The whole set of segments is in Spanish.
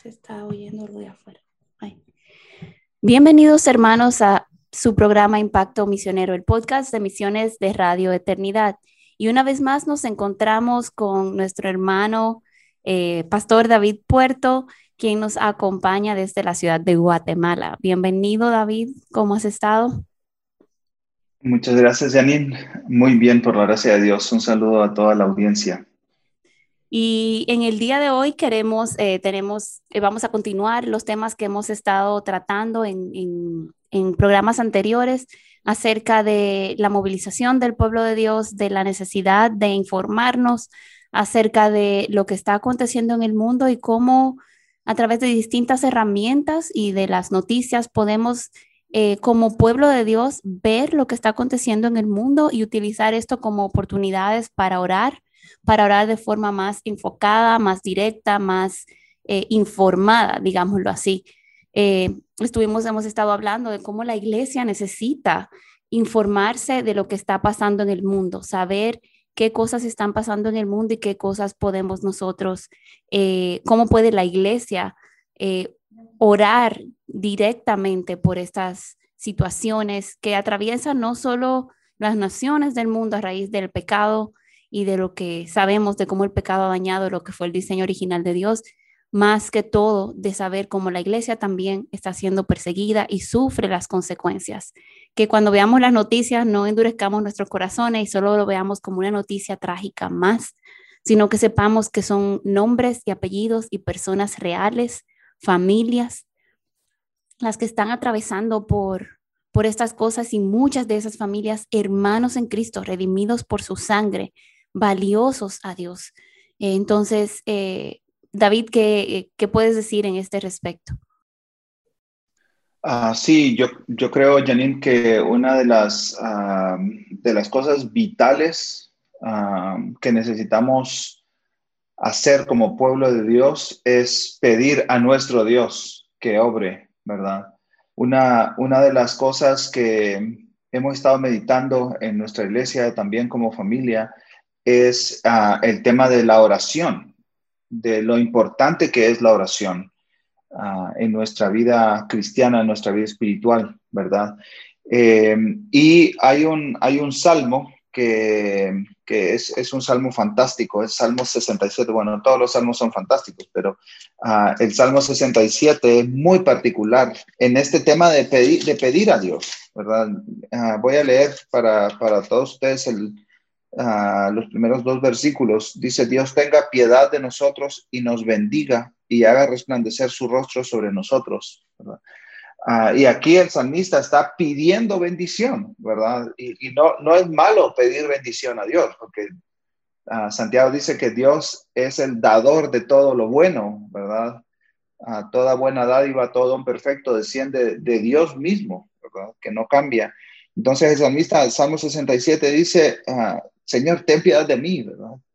Se está oyendo lo de afuera. Bienvenidos hermanos a su programa Impacto Misionero, el podcast de misiones de Radio Eternidad. Y una vez más nos encontramos con nuestro hermano eh, Pastor David Puerto, quien nos acompaña desde la ciudad de Guatemala. Bienvenido David, ¿cómo has estado? Muchas gracias, Janine. Muy bien, por la gracia de Dios. Un saludo a toda la audiencia. Y en el día de hoy queremos, eh, tenemos, eh, vamos a continuar los temas que hemos estado tratando en, en, programas anteriores acerca de la movilización del pueblo de Dios, de la necesidad de informarnos acerca de lo que está aconteciendo en el mundo y cómo a través de distintas herramientas y de las noticias podemos eh, como pueblo de Dios ver lo que está aconteciendo en el mundo y utilizar esto como oportunidades para orar para orar de forma más enfocada, más directa, más eh, informada, digámoslo así. Eh, estuvimos, hemos estado hablando de cómo la iglesia necesita informarse de lo que está pasando en el mundo, saber qué cosas están pasando en el mundo y qué cosas podemos nosotros, eh, cómo puede la iglesia orar directamente por estas situaciones que atraviesan no solo las naciones del mundo a raíz del pecado, y de lo que sabemos de cómo el pecado ha dañado lo que fue el diseño original de Dios, más que todo de saber cómo la iglesia también está siendo perseguida y sufre las consecuencias. Que cuando veamos las noticias no endurezcamos nuestros corazones y solo lo veamos como una noticia trágica más, sino que sepamos que son nombres y apellidos y personas reales, familias, las que están atravesando por, por estas cosas y muchas de esas familias, hermanos en Cristo, redimidos por su sangre, valiosos a Dios. Entonces, eh, David, ¿qué, ¿qué, puedes decir en este respecto? Uh, sí, yo, yo creo, Janine, que una de las, de las cosas vitales que necesitamos hacer como pueblo de Dios es pedir a nuestro Dios que obre, ¿verdad? Una, una de las cosas que hemos estado meditando en nuestra iglesia, también como familia, es ah, el tema de la oración, de lo importante que es la oración ah, en nuestra vida cristiana, en nuestra vida espiritual, ¿verdad? Em, y hay un, hay un salmo que, que es, es, un salmo fantástico, es Salmo 67. Bueno, todos los salmos son fantásticos, pero uh, el Salmo 67 es muy particular en este tema de pedir, de pedir a Dios, ¿verdad? Voy a leer para, para todos ustedes el, los primeros dos versículos. Dice, Dios tenga piedad de nosotros y nos bendiga y haga resplandecer su rostro sobre nosotros. y aquí el salmista está pidiendo bendición, ¿verdad? Y, no, no es malo pedir bendición a Dios, porque Santiago dice que Dios es el dador de todo lo bueno, ¿verdad? toda buena dádiva, todo un perfecto desciende de Dios mismo. Que no cambia. Entonces el salmista, Salmo 67, dice, Señor, ten piedad de mí.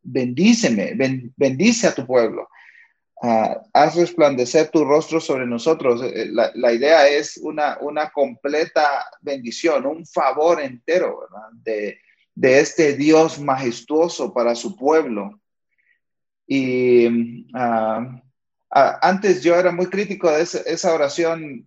Bendíceme, bendice a tu pueblo. Ah, haz resplandecer tu rostro sobre nosotros. Eh, la, idea es una, una, completa bendición, un favor entero ¿verdad? De, de, este Dios majestuoso para su pueblo. Y ah, ah, antes yo era muy crítico de esa, oración,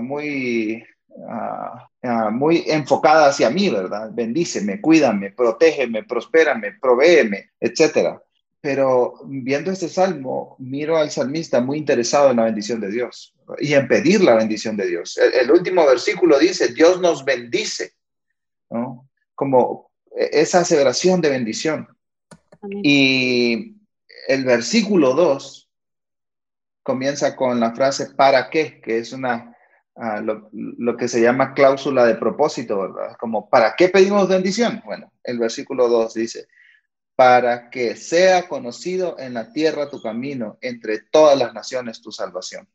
muy Ah, muy enfocada hacia mí, ¿verdad? Bendíceme, cuídame, protégeme, prospérame, provéeme, etcétera. Pero viendo este salmo, miro al salmista muy interesado en la bendición de Dios y en pedir la bendición de Dios. El, último versículo dice, Dios nos bendice, ¿no? Como esa aseveración de bendición. Y el versículo 2 comienza con la frase ¿para qué? que es una lo, que se llama cláusula de propósito, ¿verdad? Como, ¿para qué pedimos bendición? Bueno, el versículo 2 dice, para que sea conocido en la tierra tu camino, entre todas las naciones tu salvación.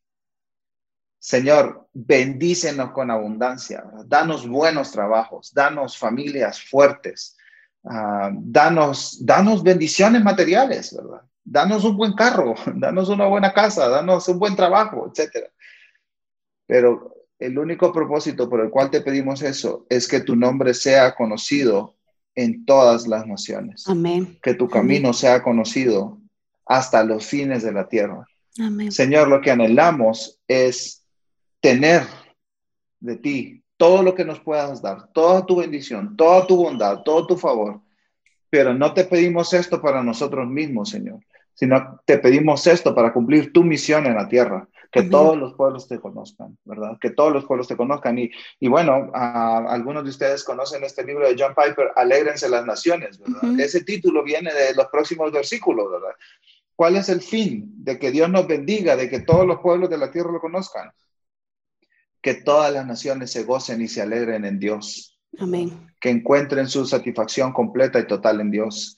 Señor, bendícenos con abundancia, danos buenos trabajos, danos familias fuertes, ah, danos, danos bendiciones materiales, ¿verdad? Danos un buen carro, danos una buena casa, danos un buen trabajo, etcétera. Pero el único propósito por el cual te pedimos eso es que tu nombre sea conocido en todas las naciones. Amén. Que tu camino sea conocido hasta los fines de la tierra. Señor, lo que anhelamos es tener de ti todo lo que nos puedas dar, toda tu bendición, toda tu bondad, todo tu favor. Pero no te pedimos esto para nosotros mismos, Señor, sino te pedimos esto para cumplir tu misión en la tierra que todos los pueblos te conozcan, ¿verdad? Que todos los pueblos te conozcan. Y, y bueno, algunos de ustedes conocen este libro de John Piper, Alégrense las Naciones, ¿verdad? Ese título viene de los próximos versículos, ¿verdad? ¿Cuál es el fin? De que Dios nos bendiga, de que todos los pueblos de la tierra lo conozcan. Que todas las naciones se gocen y se alegren en Dios. Amén. Que encuentren su satisfacción completa y total en Dios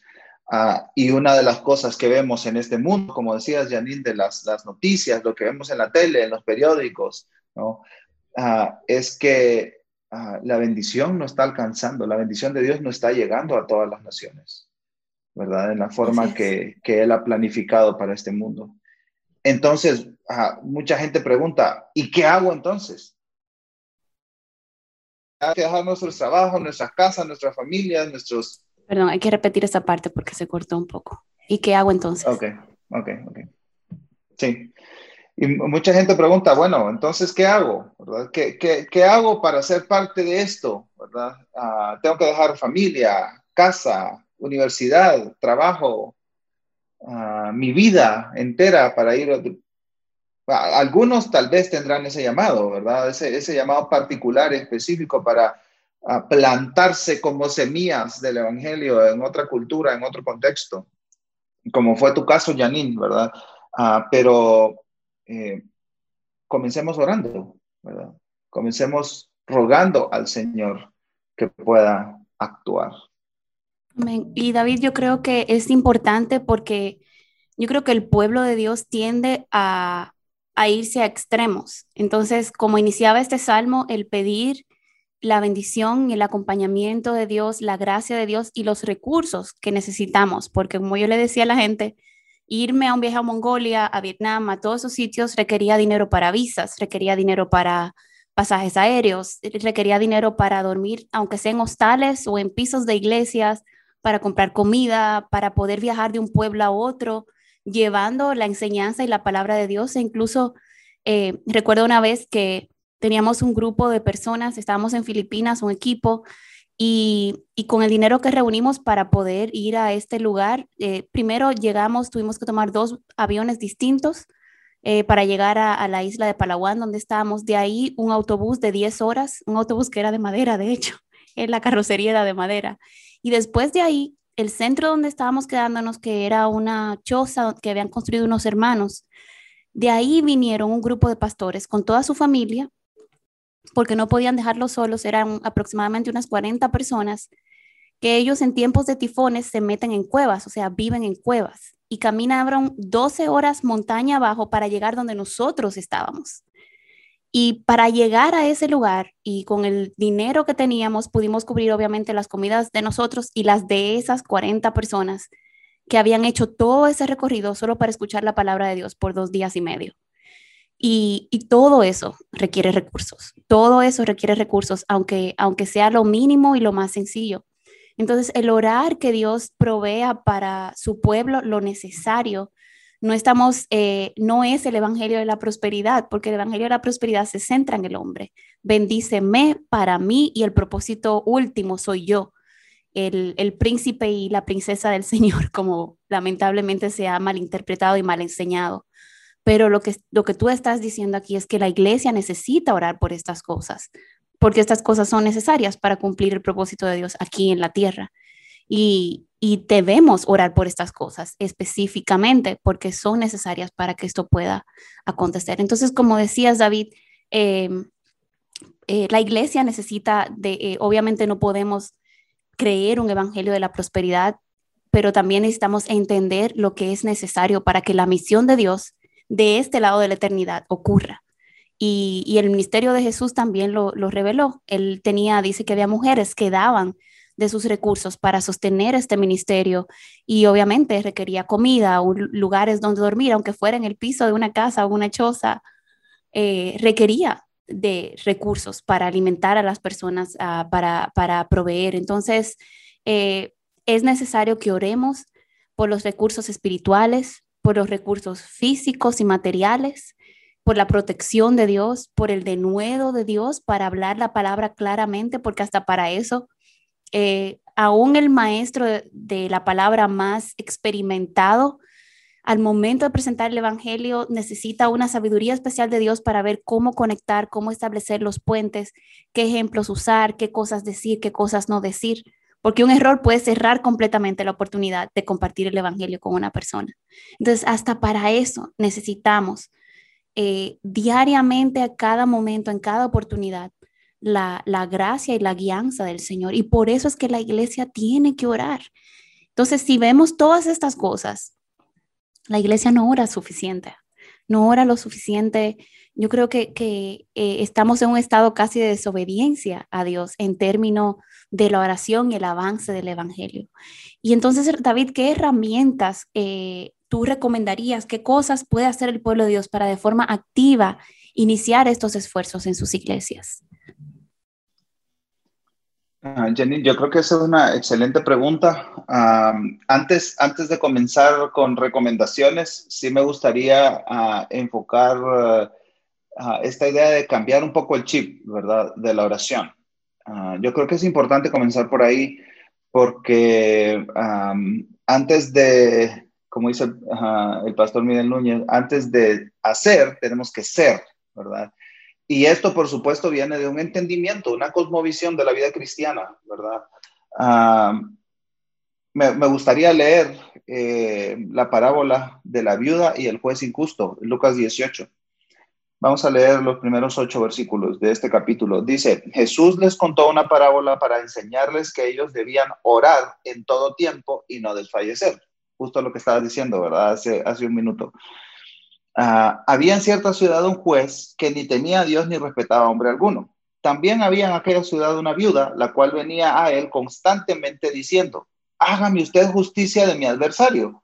Ah, y una de las cosas que vemos en este mundo, como decías, Janine, de las, las noticias, lo que vemos en la tele, en los periódicos, ¿no? Ah, es que ah, la bendición no está alcanzando, la bendición de Dios no está llegando a todas las naciones, ¿verdad? En la forma que, que, Él ha planificado para este mundo. Entonces, mucha gente pregunta, ¿y qué hago entonces? Hay que dejar nuestros trabajos, nuestras casas, nuestras familias, nuestros Perdón, hay que repetir esa parte porque se cortó un poco. ¿Y qué hago entonces? Ok, ok, ok. Sí. Y mucha gente pregunta, bueno, entonces, ¿qué hago? ¿verdad? ¿Qué, qué, qué hago para ser parte de esto? ¿verdad? Ah, tengo que dejar familia, casa, universidad, trabajo, uh, mi vida entera para ir a, algunos tal vez tendrán ese llamado, ¿verdad? Ese, ese llamado particular, específico para a plantarse como semillas del Evangelio en otra cultura, en otro contexto, como fue tu caso, Janine, ¿verdad? Ah, pero eh, comencemos orando, ¿verdad? Comencemos rogando al Señor que pueda actuar. Y David, yo creo que es importante porque yo creo que el pueblo de Dios tiende a, a irse a extremos. Entonces, como iniciaba este salmo, el pedir la bendición y el acompañamiento de Dios, la gracia de Dios y los recursos que necesitamos, porque como yo le decía a la gente, irme a un viaje a Mongolia, a Vietnam, a todos esos sitios requería dinero para visas, requería dinero para pasajes aéreos, requería dinero para dormir, aunque sea en hostales o en pisos de iglesias, para comprar comida, para poder viajar de un pueblo a otro, llevando la enseñanza y la palabra de Dios. E incluso eh, recuerdo una vez que teníamos un grupo de personas, estábamos en Filipinas, un equipo, y, con el dinero que reunimos para poder ir a este lugar, eh, primero llegamos, tuvimos que tomar dos aviones distintos eh, para llegar a, la isla de Palawan, donde estábamos. De ahí un autobús de 10 horas, un autobús que era de madera, de hecho, en la carrocería era de madera. Y después de ahí, el centro donde estábamos quedándonos, que era una choza que habían construido unos hermanos, de ahí vinieron un grupo de pastores con toda su familia porque no podían dejarlos solos, eran aproximadamente unas 40 personas, que ellos en tiempos de tifones se meten en cuevas, o sea, viven en cuevas y caminaron 12 horas montaña abajo para llegar donde nosotros estábamos. Y para llegar a ese lugar y con el dinero que teníamos, pudimos cubrir obviamente las comidas de nosotros y las de esas 40 personas que habían hecho todo ese recorrido solo para escuchar la palabra de Dios por dos días y medio. Y, todo eso requiere recursos, todo eso requiere recursos, aunque, aunque sea lo mínimo y lo más sencillo. Entonces, el orar que Dios provea para su pueblo lo necesario, no estamos, eh, no es el evangelio de la prosperidad, porque el evangelio de la prosperidad se centra en el hombre. Bendíceme para mí y el propósito último soy yo, el, el príncipe y la princesa del Señor, como lamentablemente se ha malinterpretado y mal enseñado. Pero lo que, lo que tú estás diciendo aquí es que la iglesia necesita orar por estas cosas, porque estas cosas son necesarias para cumplir el propósito de Dios aquí en la tierra. Y, y debemos orar por estas cosas específicamente porque son necesarias para que esto pueda acontecer. Entonces, como decías, David, em, eh, la iglesia necesita de, eh, obviamente no podemos creer un evangelio de la prosperidad, pero también necesitamos entender lo que es necesario para que la misión de Dios de este lado de la eternidad ocurra. Y, el ministerio de Jesús también lo, reveló. Él tenía, dice que había mujeres que daban de sus recursos para sostener este ministerio y obviamente requería comida o lugares donde dormir, aunque fuera en el piso de una casa o una choza, eh, requería de recursos para alimentar a las personas, ah, para, para, proveer. Entonces, eh, es necesario que oremos por los recursos espirituales, por los recursos físicos y materiales, por la protección de Dios, por el denuedo de Dios para hablar la palabra claramente, porque hasta para eso, eh, aún el maestro de, la palabra más experimentado, al momento de presentar el Evangelio, necesita una sabiduría especial de Dios para ver cómo conectar, cómo establecer los puentes, qué ejemplos usar, qué cosas decir, qué cosas no decir, porque un error puede cerrar completamente la oportunidad de compartir el Evangelio con una persona. Entonces, hasta para eso necesitamos eh, diariamente, a cada momento, en cada oportunidad, la, la gracia y la guianza del Señor. Y por eso es que la iglesia tiene que orar. Entonces, si vemos todas estas cosas, la iglesia no ora suficiente, no ora lo suficiente. Yo creo que, que eh, estamos en un estado casi de desobediencia a Dios en términos de la oración y el avance del Evangelio. Y entonces, David, ¿qué herramientas eh, tú recomendarías? ¿Qué cosas puede hacer el pueblo de Dios para de forma activa iniciar estos esfuerzos en sus iglesias? Ah, Jenny, yo creo que esa es una excelente pregunta. antes, antes de comenzar con recomendaciones, sí me gustaría ah, enfocar ah, esta idea de cambiar un poco el chip, ¿verdad? De la oración. yo creo que es importante comenzar por ahí porque antes de, como dice el pastor Miguel Núñez, antes de hacer, tenemos que ser, ¿verdad? Y esto, por supuesto, viene de un entendimiento, una cosmovisión de la vida cristiana, ¿verdad? Ah, me, gustaría leer eh, la parábola de la viuda y el juez injusto, Lucas 18. Vamos a leer los primeros ocho versículos de este capítulo. Dice, Jesús les contó una parábola para enseñarles que ellos debían orar en todo tiempo y no desfallecer. Justo lo que estaba diciendo, ¿verdad? Hace, hace un minuto. Ah, había en cierta ciudad un juez que ni temía a Dios ni respetaba a hombre alguno. También había en aquella ciudad una viuda, la cual venía a él constantemente diciendo, hágame usted justicia de mi adversario.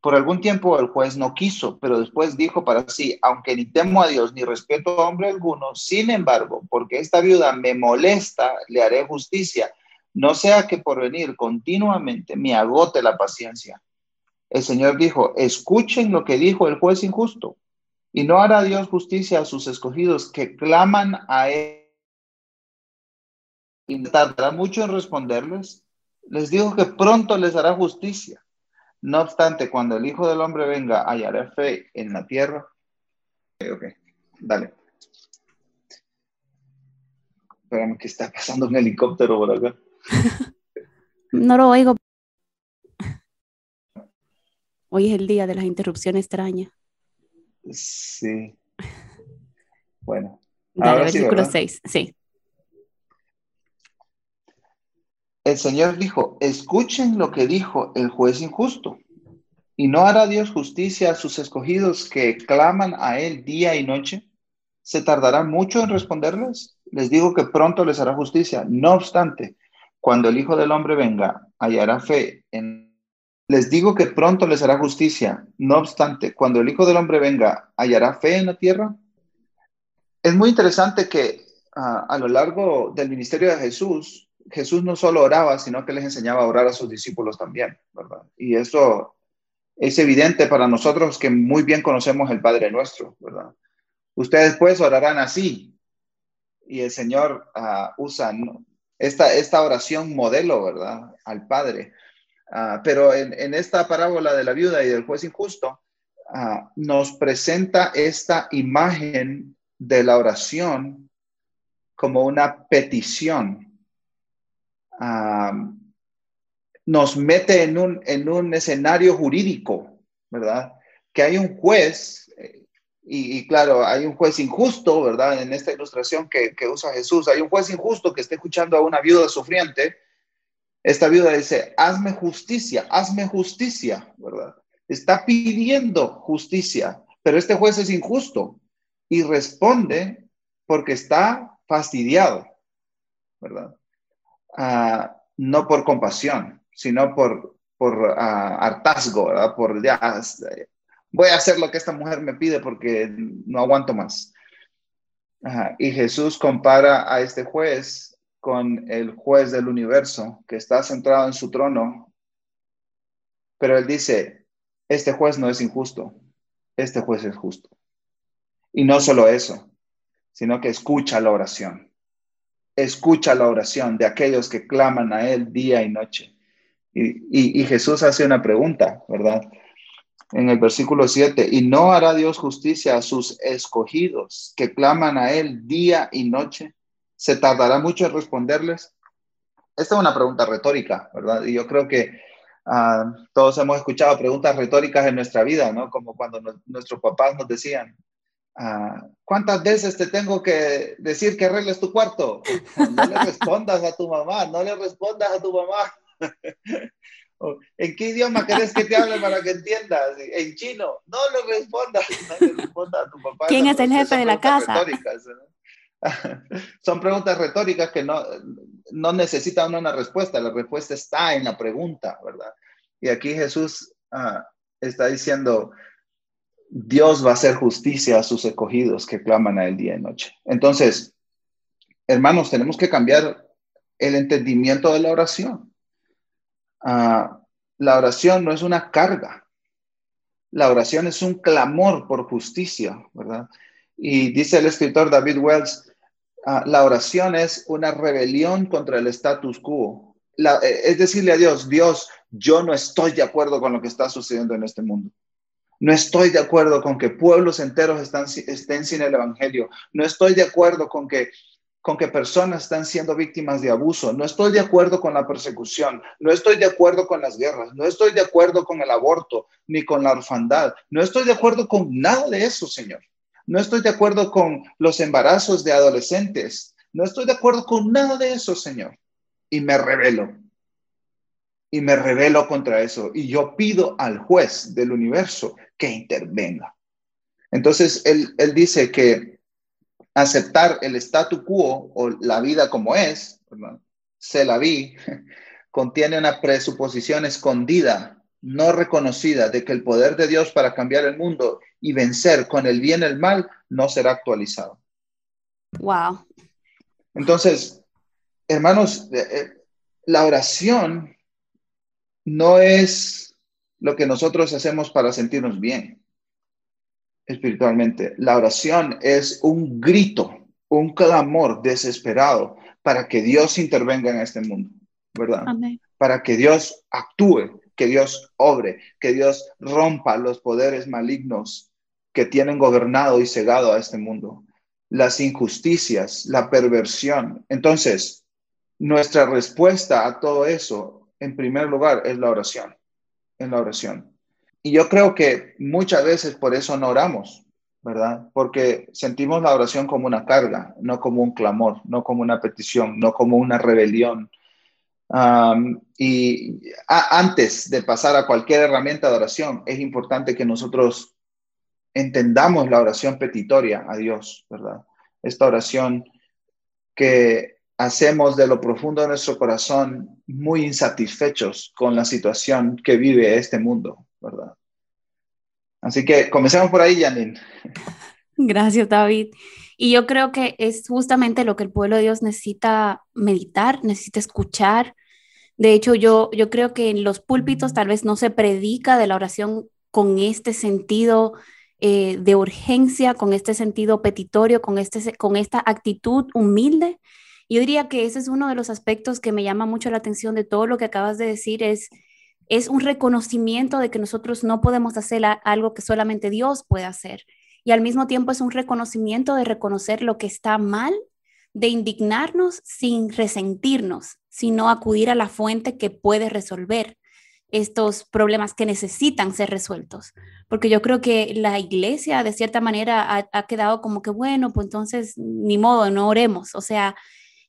Por algún tiempo el juez no quiso, pero después dijo para sí, aunque ni temo a Dios ni respeto a hombre alguno, sin embargo, porque esta viuda me molesta, le haré justicia, no sea que por venir continuamente me agote la paciencia el Señor dijo, escuchen lo que dijo el juez injusto, y no hará Dios justicia a sus escogidos que claman a Él. Y tardará mucho en responderles. Les digo que pronto les hará justicia. No obstante, cuando el Hijo del Hombre venga, hallará fe en la tierra. Ok, ok, dale. Espérame que está pasando un helicóptero por acá. no lo oigo. Hoy es el día de las interrupciones extrañas. Sí. Bueno. Dale, versículo 6, sí. El Señor dijo, escuchen lo que dijo el juez injusto. ¿Y no hará Dios justicia a sus escogidos que claman a Él día y noche? ¿Se tardará mucho en responderles? Les digo que pronto les hará justicia. No obstante, cuando el Hijo del Hombre venga, hallará fe en les digo que pronto les hará justicia. No obstante, cuando el Hijo del Hombre venga, ¿hallará fe en la tierra? Es muy interesante que ah, a lo largo del ministerio de Jesús, Jesús no solo oraba, sino que les enseñaba a orar a sus discípulos también, ¿verdad? Y eso es evidente para nosotros que muy bien conocemos el Padre nuestro, ¿verdad? Ustedes pues orarán así. Y el Señor uh, usa esta, esta oración modelo, ¿verdad? Al Padre. Ah, pero en, esta parábola de la viuda y del juez injusto, ah, nos presenta esta imagen de la oración como una petición. Ah, nos mete en un, en un escenario jurídico, ¿verdad? Que hay un juez, eh, y, claro, hay un juez injusto, ¿verdad? En esta ilustración que, que usa Jesús, hay un juez injusto que está escuchando a una viuda sufriente esta viuda dice, hazme justicia, hazme justicia, ¿verdad? Está pidiendo justicia, pero este juez es injusto y responde porque está fastidiado, ¿verdad? Ah, no por compasión, sino por, por ah, hartazgo. Por ya, voy a hacer lo que esta mujer me pide porque no aguanto más. y Jesús compara a este juez con el juez del universo que está centrado en su trono, pero él dice, este juez no es injusto, este juez es justo. Y no solo eso, sino que escucha la oración. Escucha la oración de aquellos que claman a Él día y noche. Y, Jesús hace una pregunta, ¿verdad? En el versículo 7, y no hará Dios justicia a sus escogidos que claman a Él día y noche. ¿Se tardará mucho en responderles? Esta es una pregunta retórica, ¿verdad? Y yo creo que ah, todos hemos escuchado preguntas retóricas en nuestra vida, ¿no? Como cuando nuestros papás nos decían, ah, ¿cuántas veces te tengo que decir que arregles tu cuarto? No le respondas a tu mamá, no le respondas a tu mamá. ¿En qué idioma querés que te hable para que entiendas? En chino. No le respondas, no le respondas a tu papá. ¿Quién es el jefe de la casa? Son preguntas retóricas que no, no necesitan una respuesta, la respuesta está en la pregunta, ¿verdad? Y aquí Jesús ah, está diciendo, Dios va a hacer justicia a sus escogidos que claman a él día y noche. Entonces, hermanos, tenemos que cambiar el entendimiento de la oración. Ah, la oración no es una carga. La oración es un clamor por justicia, ¿verdad? Y dice el escritor David Wells, ah, la oración es una rebelión contra el status quo. Eh, es decirle a Dios, Dios, yo no estoy de acuerdo con lo que está sucediendo en este mundo. No estoy de acuerdo con que pueblos enteros estén sin el Evangelio. No estoy de acuerdo con que con que personas están siendo víctimas de abuso. No estoy de acuerdo con la persecución. No estoy de acuerdo con las guerras. No estoy de acuerdo con el aborto ni con la orfandad. No estoy de acuerdo con nada de eso, Señor. No estoy de acuerdo con los embarazos de adolescentes. No estoy de acuerdo con nada de eso, Señor. Y me revelo. Y me revelo contra eso. Y yo pido al juez del universo que intervenga. Entonces, él, él dice que aceptar el statu quo o la vida como es, se la vi, contiene una presuposición escondida, no reconocida, de que el poder de Dios para cambiar el mundo y vencer con el bien el mal no será actualizado. Wow. Entonces, hermanos, eh, eh, la oración no es lo que nosotros hacemos para sentirnos bien espiritualmente. La oración es un grito, un clamor desesperado para que Dios intervenga en este mundo, ¿verdad? Para que Dios actúe, que Dios obre, que Dios rompa los poderes malignos que tienen gobernado y cegado a este mundo, las injusticias, la perversión. Entonces, nuestra respuesta a todo eso, en primer lugar, es la oración, en la oración. Y yo creo que muchas veces por eso no oramos, ¿verdad? Porque sentimos la oración como una carga, no como un clamor, no como una petición, no como una rebelión. y antes de pasar a cualquier herramienta de oración, es importante que nosotros entendamos la oración petitoria a Dios, ¿verdad? Esta oración que hacemos de lo profundo de nuestro corazón muy insatisfechos con la situación que vive este mundo, ¿verdad? Así que comencemos por ahí, Janine. Gracias, David. Y yo creo que es justamente lo que el pueblo de Dios necesita meditar, necesita escuchar. De hecho, yo, yo creo que en los púlpitos tal vez no se predica de la oración con este sentido eh, de urgencia, con este sentido petitorio, con, este, con esta actitud humilde. Yo diría que ese es uno de los aspectos que me llama mucho la atención de todo lo que acabas de decir, es es un reconocimiento de que nosotros no podemos hacer algo que solamente Dios puede hacer. Y al mismo tiempo es un reconocimiento de reconocer lo que está mal, de indignarnos sin resentirnos, sino acudir a la fuente que puede resolver estos problemas que necesitan ser resueltos. Porque yo creo que la iglesia de cierta manera ha, ha quedado como que, bueno, pues entonces ni modo, no oremos. O sea,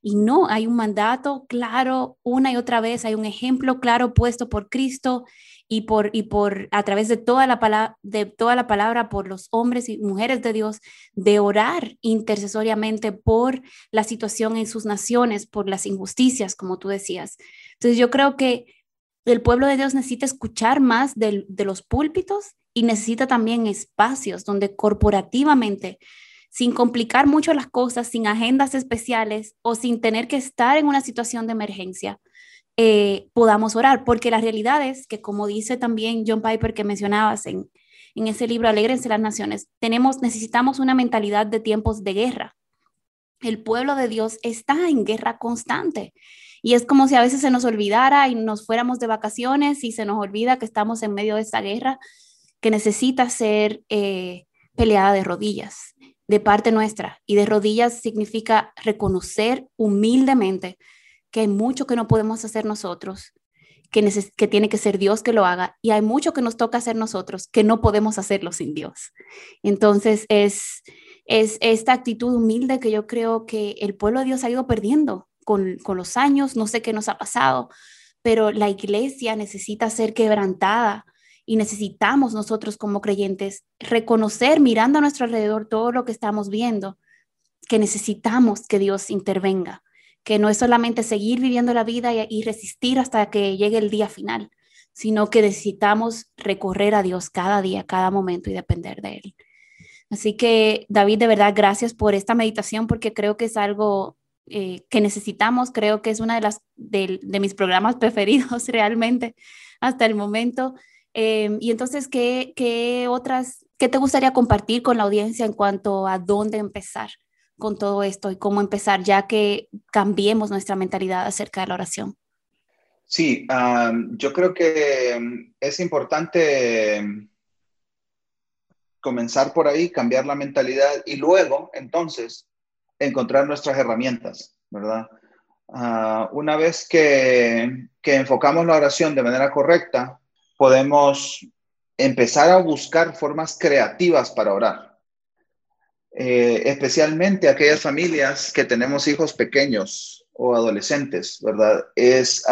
y no, hay un mandato claro una y otra vez, hay un ejemplo claro puesto por Cristo y por, y por a través de toda, la palabra, de toda la palabra por los hombres y mujeres de Dios, de orar intercesoriamente por la situación en sus naciones, por las injusticias, como tú decías. Entonces yo creo que el pueblo de Dios necesita escuchar más de, de los púlpitos y necesita también espacios donde corporativamente sin complicar mucho las cosas, sin agendas especiales o sin tener que estar en una situación de emergencia. eh, podamos orar, porque la realidad es que, como dice también John Piper que mencionabas en, en ese libro Alegrense las Naciones, tenemos, necesitamos una mentalidad de tiempos de guerra. El pueblo de Dios está en guerra constante. Y es como si a veces se nos olvidara y nos fuéramos de vacaciones y se nos olvida que estamos en medio de esta guerra que necesita ser eh, peleada de rodillas, de parte nuestra. Y de rodillas significa reconocer humildemente que hay mucho que no podemos hacer nosotros, que, que tiene que ser Dios que lo haga, y hay mucho que nos toca hacer nosotros, que no podemos hacerlo sin Dios. Entonces es, es esta actitud humilde que yo creo que el pueblo de Dios ha ido perdiendo con los años, no sé qué nos ha pasado, pero la iglesia necesita ser quebrantada y necesitamos nosotros como creyentes reconocer mirando a nuestro alrededor todo lo que estamos viendo, que necesitamos que Dios intervenga, que no es solamente seguir viviendo la vida y, resistir hasta que llegue el día final, sino que necesitamos recorrer a Dios cada día, cada momento y depender de Él. Así que, David, de verdad, gracias por esta meditación porque creo que es algo eh, que necesitamos. Creo que es una de las de, mis programas preferidos realmente hasta el momento. Em, y entonces, ¿qué, ¿qué otras, qué te gustaría compartir con la audiencia en cuanto a dónde empezar con todo esto y cómo empezar ya que cambiemos nuestra mentalidad acerca de la oración? Sí, yo creo que em, es importante em, comenzar por ahí, cambiar la mentalidad y luego, entonces, encontrar nuestras herramientas, ¿verdad? Ah, una vez que, que, enfocamos la oración de manera correcta, podemos empezar a buscar formas creativas para orar. Eh, especialmente aquellas familias que tenemos hijos pequeños o adolescentes, ¿verdad? Es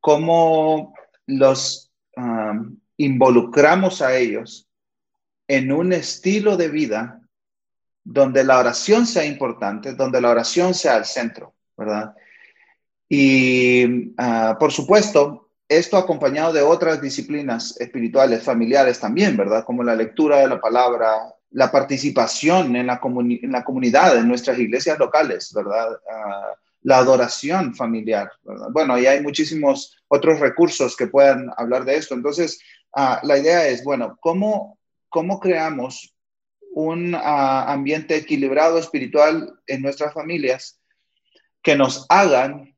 cómo los involucramos a ellos en un estilo de vida donde la oración sea importante, donde la oración sea el centro, ¿verdad? Y ah, por supuesto, esto acompañado de otras disciplinas espirituales, familiares también, ¿verdad? Como la lectura de la palabra, la participación en la, en la comunidad, en nuestras iglesias locales, ¿verdad? Ah, la adoración familiar, ¿verdad? Bueno, y hay muchísimos otros recursos que puedan hablar de esto. Entonces, ah, la idea es, bueno, ¿cómo, cómo creamos un ah, ambiente equilibrado espiritual en nuestras familias que nos hagan.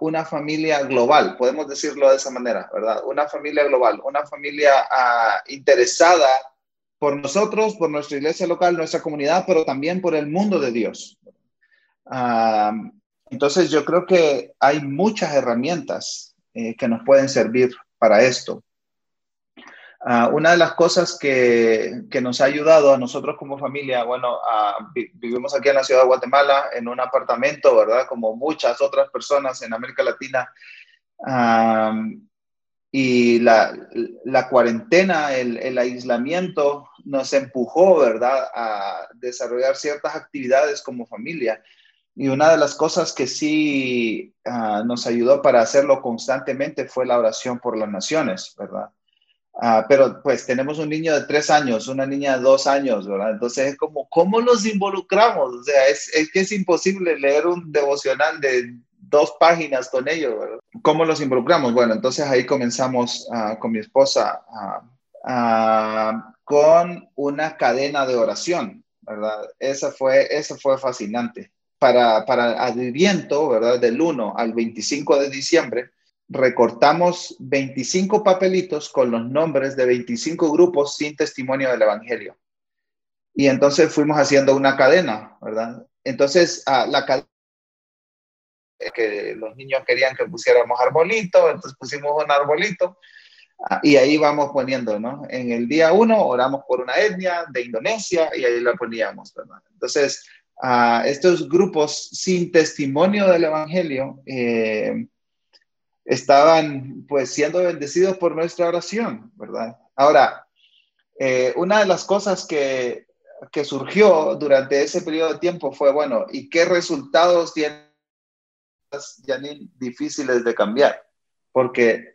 Una familia global, podemos decirlo de esa manera, ¿verdad? Una familia global, una familia ah, interesada por nosotros, por nuestra iglesia local, nuestra comunidad, pero también por el mundo de Dios. Ah, entonces yo creo que hay muchas herramientas eh, que nos pueden servir para esto. Ah, una de las cosas que, que, nos ha ayudado a nosotros como familia, bueno, vivimos aquí en la ciudad de Guatemala en un apartamento, ¿verdad? Como muchas otras personas en América Latina. y la, la cuarentena, el, el, aislamiento nos empujó, ¿verdad?, a desarrollar ciertas actividades como familia. Y una de las cosas que sí ah, nos ayudó para hacerlo constantemente fue la oración por las naciones, ¿verdad? Ah, pero pues tenemos un niño de tres años, una niña de dos años, ¿verdad? Entonces es como, ¿cómo los involucramos? O sea, es, es que es imposible leer un devocional de dos páginas con ellos, ¿verdad? ¿Cómo los involucramos? Bueno, entonces ahí comenzamos uh, con mi esposa uh, con una cadena de oración, ¿verdad? Esa fue, esa fue fascinante. Para, para Adviento, ¿verdad? Del 1 al 25 de diciembre, recortamos 25 papelitos con los nombres de 25 grupos sin testimonio del Evangelio. Y entonces fuimos haciendo una cadena, ¿verdad? Entonces, a la cadena que los niños querían que pusiéramos arbolito, entonces pusimos un arbolito y ahí vamos poniendo, ¿no? En el día uno oramos por una etnia de Indonesia y ahí la poníamos, ¿verdad? Entonces, a estos grupos sin testimonio del Evangelio, eh, estaban pues siendo bendecidos por nuestra oración, ¿verdad? Ahora, eh, una de las cosas que, que, surgió durante ese periodo de tiempo fue, bueno, ¿y qué resultados tienen Janine difíciles de cambiar? Porque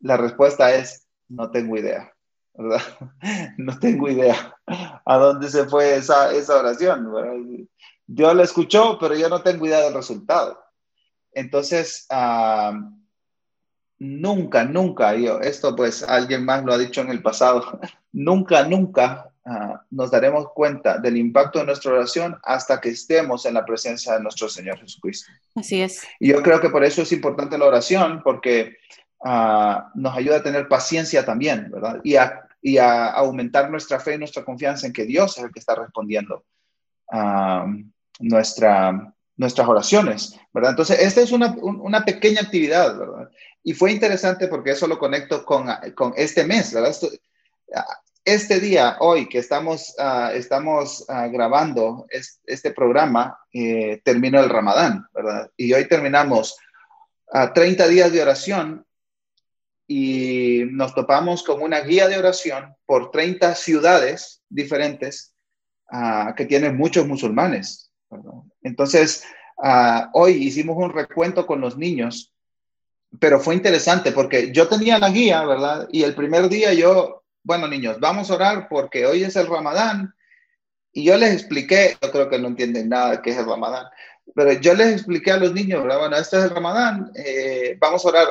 la respuesta es, no tengo idea, ¿verdad? No tengo idea a dónde se fue esa, esa oración. ¿verdad? Dios la escuchó, pero yo no tengo idea del resultado. Entonces, nunca, nunca, yo, esto pues alguien más lo ha dicho en el pasado, nunca, nunca ah, nos daremos cuenta del impacto de nuestra oración hasta que estemos en la presencia de nuestro Señor Jesucristo. Así es. Y yo creo que por eso es importante la oración, porque ah, nos ayuda a tener paciencia también, ¿verdad? Y a, y a, aumentar nuestra fe y nuestra confianza en que Dios es el que está respondiendo a nuestra, nuestras oraciones, ¿verdad? Entonces, esta es una, una, pequeña actividad, ¿verdad? Y fue interesante porque eso lo conecto con, con este mes, ¿verdad? este día, hoy que estamos, uh, estamos uh, grabando este programa, eh, terminó el Ramadán, ¿verdad? Y hoy terminamos a 30 días de oración y nos topamos con una guía de oración por 30 ciudades diferentes uh, que tienen muchos musulmanes. Entonces, hoy hicimos un recuento con los niños pero fue interesante porque yo tenía la guía, ¿verdad? Y el primer día yo, bueno, niños, vamos a orar porque hoy es el Ramadán. Y yo les expliqué, yo creo que no entienden nada qué es el Ramadán, pero yo les expliqué a los niños, ¿verdad? Bueno, este es el Ramadán, eh, vamos a orar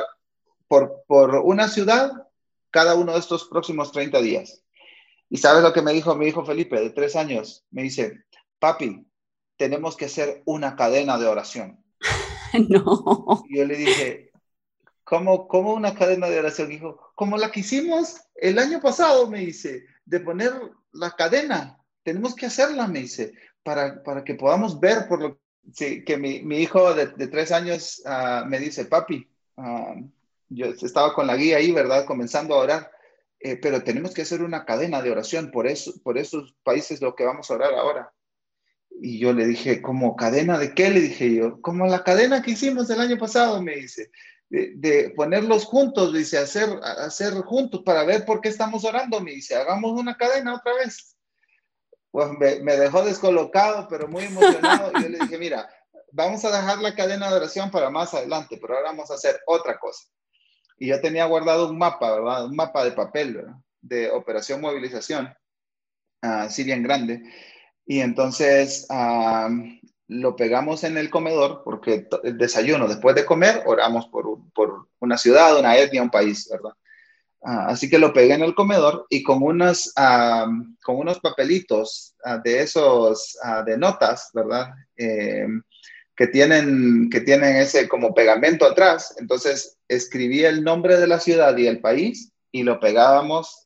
por, por una ciudad cada uno de estos próximos 30 días. Y sabes lo que me dijo mi hijo Felipe, de tres años, me dice, papi, tenemos que hacer una cadena de oración. No. Yo le dije, como, como una cadena de oración. Dijo, como la que hicimos el año pasado, me dice, de poner la cadena. Tenemos que hacerla, me dice, para, para que podamos ver por lo que mi, mi hijo de, de, tres años uh, me dice, papi, uh, yo estaba con la guía ahí, ¿verdad? Comenzando a orar, eh, pero tenemos que hacer una cadena de oración por, eso, por esos países lo que vamos a orar ahora. Y yo le dije, ¿como cadena de qué? Le dije yo, como la cadena que hicimos el año pasado, me dice de, ponerlos juntos, dice, hacer, hacer juntos para ver por qué estamos orando, me dice, hagamos una cadena otra vez. Pues me, dejó descolocado, pero muy emocionado. y yo le dije, mira, vamos a dejar la cadena de oración para más adelante, pero ahora vamos a hacer otra cosa. Y yo tenía guardado un mapa. Un mapa de papel. De operación movilización, así bien grande. Y entonces lo pegamos en el comedor, porque el desayuno, después de comer, oramos por, por una ciudad, una etnia, un país, ¿verdad? Uh, así que lo pegué en el comedor y con, unos, uh, con unos papelitos uh, de esos, de notas, ¿verdad? Eh, que, tienen, que tienen ese como pegamento atrás. Entonces escribí el nombre de la ciudad y el país y lo pegábamos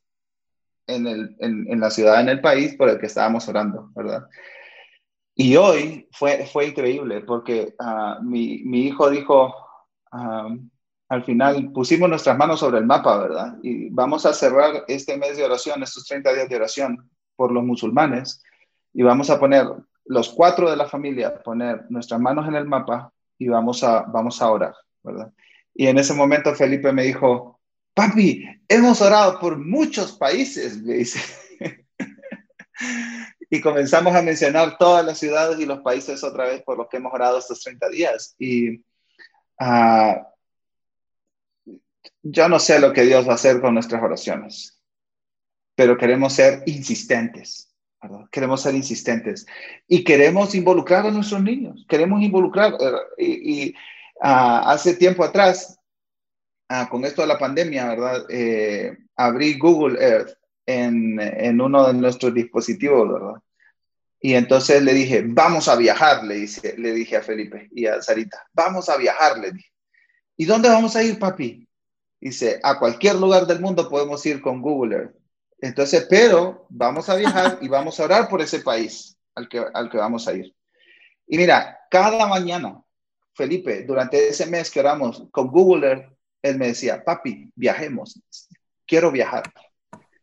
en, el, en, en la ciudad, en el país por el que estábamos orando, ¿verdad? Y hoy fue, fue increíble porque uh, mi, mi, hijo dijo, uh, al final pusimos nuestras manos sobre el mapa, ¿verdad? Y vamos a cerrar este mes de oración, estos 30 días de oración por los musulmanes, y vamos a poner los cuatro de la familia, poner nuestras manos en el mapa y vamos a, vamos a orar, ¿verdad? Y en ese momento Felipe me dijo, papi, hemos orado por muchos países, me dice. y comenzamos a mencionar todas las ciudades y los países otra vez por los que hemos orado estos 30 días. Y uh, yo no sé lo que Dios va a hacer con nuestras oraciones, pero queremos ser insistentes. ¿verdad? Queremos ser insistentes y queremos involucrar a nuestros niños, queremos involucrar. Eh, y, y uh, hace tiempo atrás, uh, con esto de la pandemia, ¿verdad? Eh, abrí Google Earth en, en, uno de nuestros dispositivos, ¿verdad? Y entonces le dije, vamos a viajar, le, le dije a Felipe y a Sarita, vamos a viajar, le dije. ¿Y dónde vamos a ir, papi? Dice, a cualquier lugar del mundo podemos ir con Google Earth. Entonces, pero vamos a viajar y vamos a orar por ese país al que, al que vamos a ir. Y mira, cada mañana, Felipe, durante ese mes que oramos con Google Earth, él me decía, papi, viajemos, quiero viajar.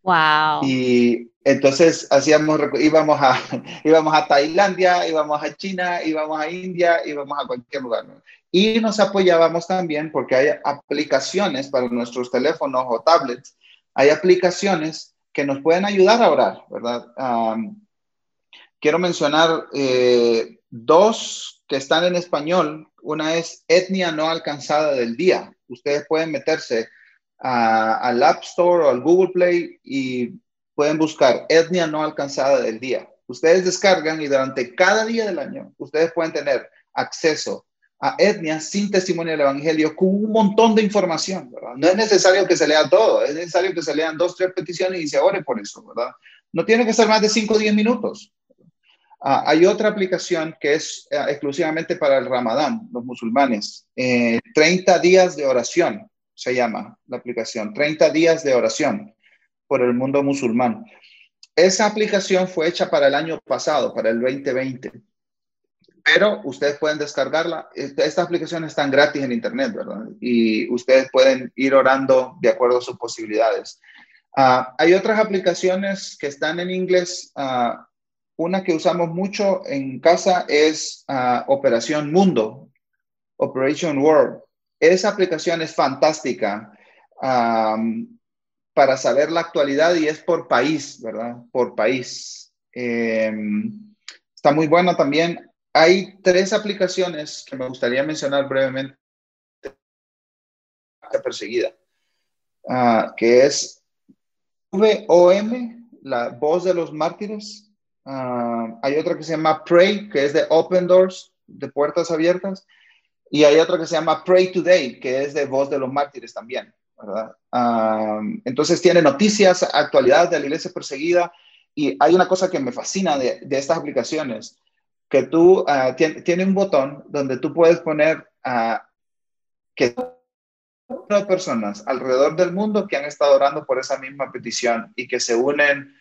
Wow. Y entonces hacíamos, íbamos a, íbamos a Tailandia, íbamos a China, íbamos a India, íbamos a cualquier lugar. Y nos apoyábamos también porque hay aplicaciones para nuestros teléfonos o tablets, hay aplicaciones que nos pueden ayudar a orar, ¿verdad? Um, quiero mencionar eh, dos que están en español. Una es etnia no alcanzada del día. Ustedes pueden meterse al App Store o al Google Play y pueden buscar etnia no alcanzada del día. Ustedes descargan y durante cada día del año ustedes pueden tener acceso a etnias sin testimonio del Evangelio con un montón de información. No es necesario que se lea todo, es necesario que se lean dos, tres peticiones y se ore por eso, ¿verdad? No tiene que ser más de 5 o 10 minutos. Ah, hay otra aplicación que es eh, exclusivamente para el Ramadán, los musulmanes. 30 eh, días de oración se llama la aplicación. 30 días de oración por el mundo musulmán. Esa aplicación fue hecha para el año pasado, para el 2020 pero ustedes pueden descargarla. Esta aplicación está gratis en Internet, ¿verdad? Y ustedes pueden ir orando de acuerdo a sus posibilidades. Ah, hay otras aplicaciones que están en inglés. Ah, una que usamos mucho en casa es ah, Operación Mundo, Operation World. Esa aplicación es fantástica para saber la actualidad y es por país, ¿verdad? Por país. Em, está muy buena también hay tres aplicaciones que me gustaría mencionar brevemente. Perseguida, uh, que es VOM, la voz de los mártires. Uh, hay otra que se llama Pray, que es de Open Doors, de puertas abiertas. Y hay otra que se llama Pray Today, que es de voz de los mártires también. ¿verdad? Uh, entonces tiene noticias, actualidad de la iglesia perseguida. Y hay una cosa que me fascina de, de estas aplicaciones que tú uh, tiene un botón donde tú puedes poner que personas alrededor del mundo que han estado orando por esa misma petición y que se unen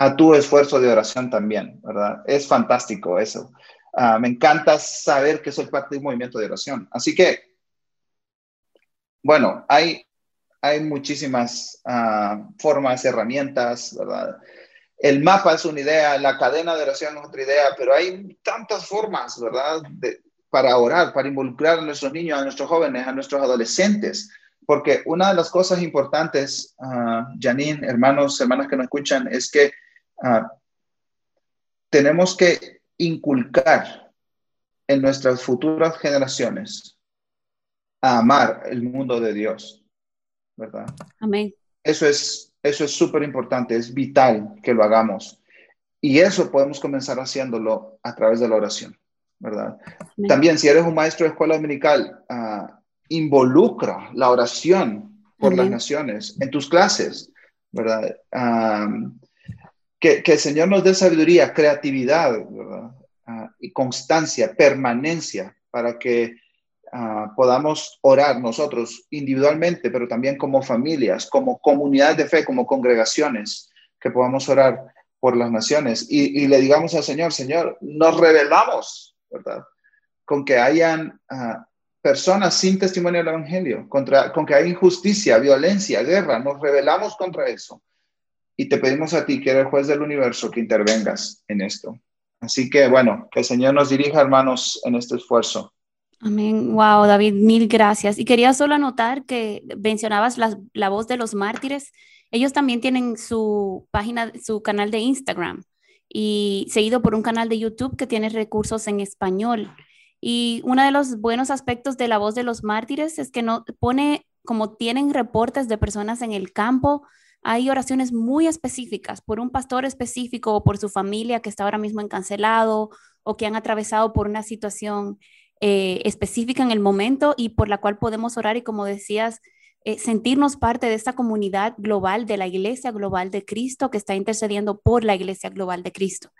a tu esfuerzo de oración también, ¿verdad? Es fantástico eso. Uh, me encanta saber que soy parte de un movimiento de oración. Así que, bueno, hay, hay muchísimas uh, formas, herramientas, ¿verdad? El mapa es una idea, la cadena de oración es otra idea, pero hay tantas formas, ¿verdad? para orar, para involucrar a nuestros niños, a nuestros jóvenes, a nuestros adolescentes. Porque una de las cosas importantes, uh, Janine, hermanos, hermanas que nos escuchan, es que ah, tenemos que inculcar en nuestras futuras generaciones a amar el mundo de Dios, ¿verdad? Amén. Eso es eso es súper importante, es vital que lo hagamos. Y eso podemos comenzar haciéndolo a través de la oración, ¿verdad? También, si eres un maestro de escuela dominical, uh, involucra la oración por las naciones en tus clases, ¿verdad? Que, el Señor nos dé sabiduría, creatividad. Uh, y constancia, permanencia, para que Ah, podamos orar nosotros individualmente, pero también como familias, como comunidades de fe, como congregaciones, que podamos orar por las naciones y, le digamos al Señor, Señor, nos rebelamos, ¿verdad? Con que hayan ah, personas sin testimonio del Evangelio, contra, con que hay injusticia, violencia, guerra, nos rebelamos contra eso. Y te pedimos a ti, que eres el juez del universo, que intervengas en esto. Así que, bueno, que el Señor nos dirija, hermanos, en este esfuerzo. Amén. Wow, David, mil gracias. Y quería solo anotar que mencionabas la, voz de los mártires. Ellos también tienen su página, su canal de Instagram y seguido por un canal de YouTube que tiene recursos en español. Y uno de los buenos aspectos de la voz de los mártires es que no pone, como tienen reportes de personas en el campo, hay oraciones muy específicas por un pastor específico o por su familia que está ahora mismo encancelado o que han atravesado por una situación eh, específica en el momento y por la cual podemos orar y como decías, eh, sentirnos parte de esta comunidad global, de la iglesia global de Cristo que está intercediendo por la iglesia global de Cristo.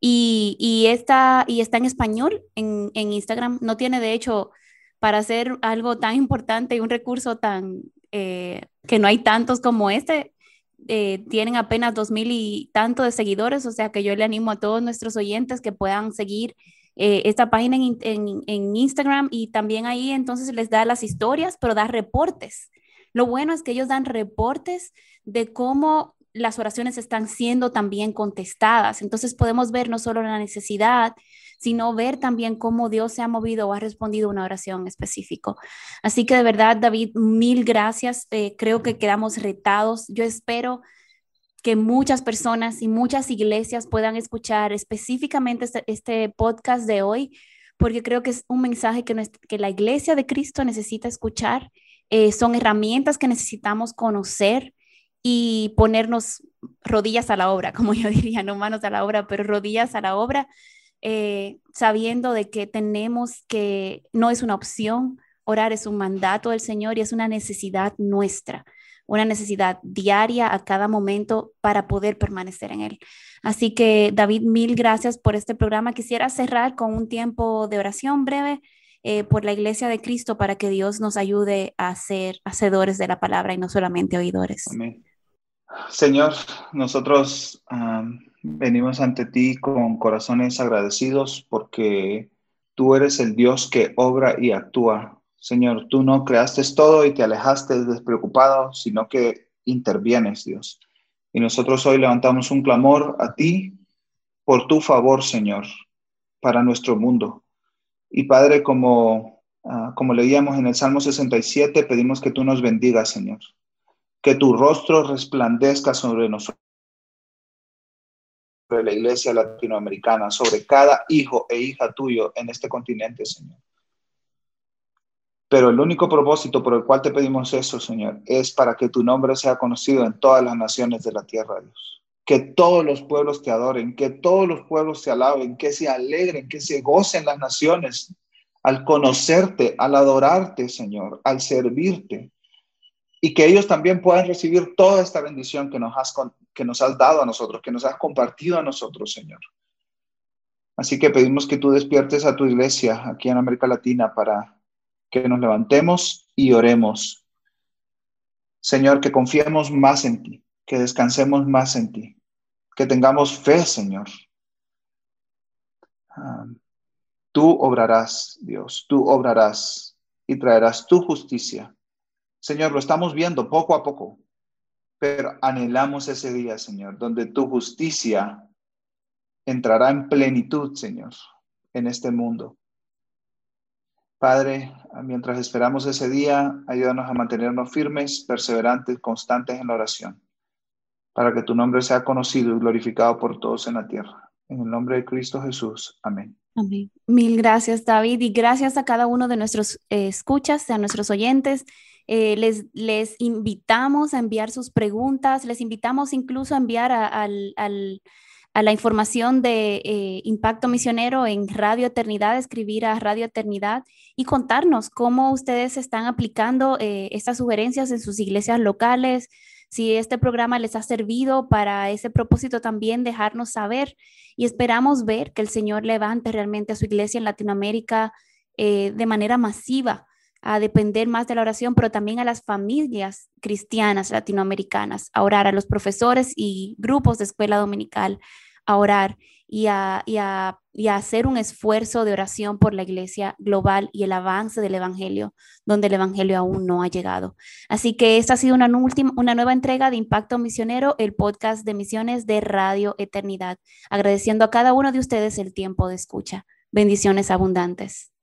Y, y, está, y está en español en, en Instagram. No tiene, de hecho, para hacer algo tan importante y un recurso tan eh, que no hay tantos como este, tienen apenas dos mil y tanto de seguidores, o sea que yo le animo a todos nuestros oyentes que puedan seguir eh, esta página en, Instagram y también ahí entonces les da las historias, pero da reportes. Lo bueno es que ellos dan reportes de cómo las oraciones están siendo también contestadas. Entonces podemos ver no solo la necesidad, sino ver también cómo Dios se ha movido o ha respondido a una oración específico. Así que de verdad, David, mil gracias. Eh, creo que quedamos retados. Yo espero que muchas personas y muchas iglesias puedan escuchar específicamente este, este, podcast de hoy, porque creo que es un mensaje que, que la iglesia de Cristo necesita escuchar. Eh, son herramientas que necesitamos conocer y ponernos rodillas a la obra, como yo diría, no manos a la obra, pero rodillas a la obra eh, sabiendo de que tenemos que, no es una opción, orar es un mandato del Señor y es una necesidad nuestra una necesidad diaria a cada momento para poder permanecer en él. Así que David, mil gracias por este programa. Quisiera cerrar con un tiempo de oración breve eh, por la Iglesia de Cristo para que Dios nos ayude a ser hacedores de la palabra y no solamente oidores. Amén. Señor, nosotros venimos ante ti con corazones agradecidos porque tú eres el Dios que obra y actúa Señor, tú no creaste todo y te alejaste despreocupado, sino que intervienes, Dios. Y nosotros hoy levantamos un clamor a ti por tu favor, Señor, para nuestro mundo. Y Padre, como, ah, como leíamos en el Salmo 67, pedimos que tú nos bendigas, Señor. Que tu rostro resplandezca sobre nosotros sobre la iglesia latinoamericana, sobre cada hijo e hija tuyo en este continente, Señor. Pero el único propósito por el cual te pedimos eso, Señor, es para que tu nombre sea conocido en todas las naciones de la tierra, Dios. Que todos los pueblos te adoren, que todos los pueblos te alaben, que se alegren, que se gocen las naciones al conocerte, al adorarte, Señor, al servirte. Y que ellos también puedan recibir toda esta bendición que nos has, que nos has dado a nosotros, que nos has compartido a nosotros, Señor. Así que pedimos que tú despiertes a tu iglesia aquí en América Latina para que nos levantemos y oremos. Señor, que confiemos más en ti, que descansemos más en ti, que tengamos fe, Señor. Ah, tú obrarás, Dios, tú obrarás y traerás tu justicia. Señor, lo estamos viendo poco a poco, pero anhelamos ese día, Señor, donde tu justicia entrará en plenitud, Señor, en este mundo. Padre, mientras esperamos ese día, ayúdanos a mantenernos firmes, perseverantes, constantes en la oración, para que tu nombre sea conocido y glorificado por todos en la tierra. En el nombre de Cristo Jesús. Amén. Amén. Mil gracias, David, y gracias a cada uno de nuestros eh, escuchas, a nuestros oyentes. Eh, les, invitamos a enviar sus preguntas, les invitamos incluso a enviar a la información de eh, Impacto Misionero en Radio Eternidad, escribir a Radio Eternidad y contarnos cómo ustedes están aplicando eh, estas sugerencias en sus iglesias locales, si este programa les ha servido para ese propósito también, dejarnos saber. Y esperamos ver que el Señor levante realmente a su iglesia en Latinoamérica de manera masiva a depender más de la oración, pero también a las familias cristianas latinoamericanas, a orar a los profesores y grupos de escuela dominical, a orar y a, y, a, y a, hacer un esfuerzo de oración por la iglesia global y el avance del Evangelio, donde el Evangelio aún no ha llegado. Así que esta ha sido una, última, una nueva entrega de Impacto Misionero, el podcast de misiones de Radio Eternidad, agradeciendo a cada uno de ustedes el tiempo de escucha. Bendiciones abundantes.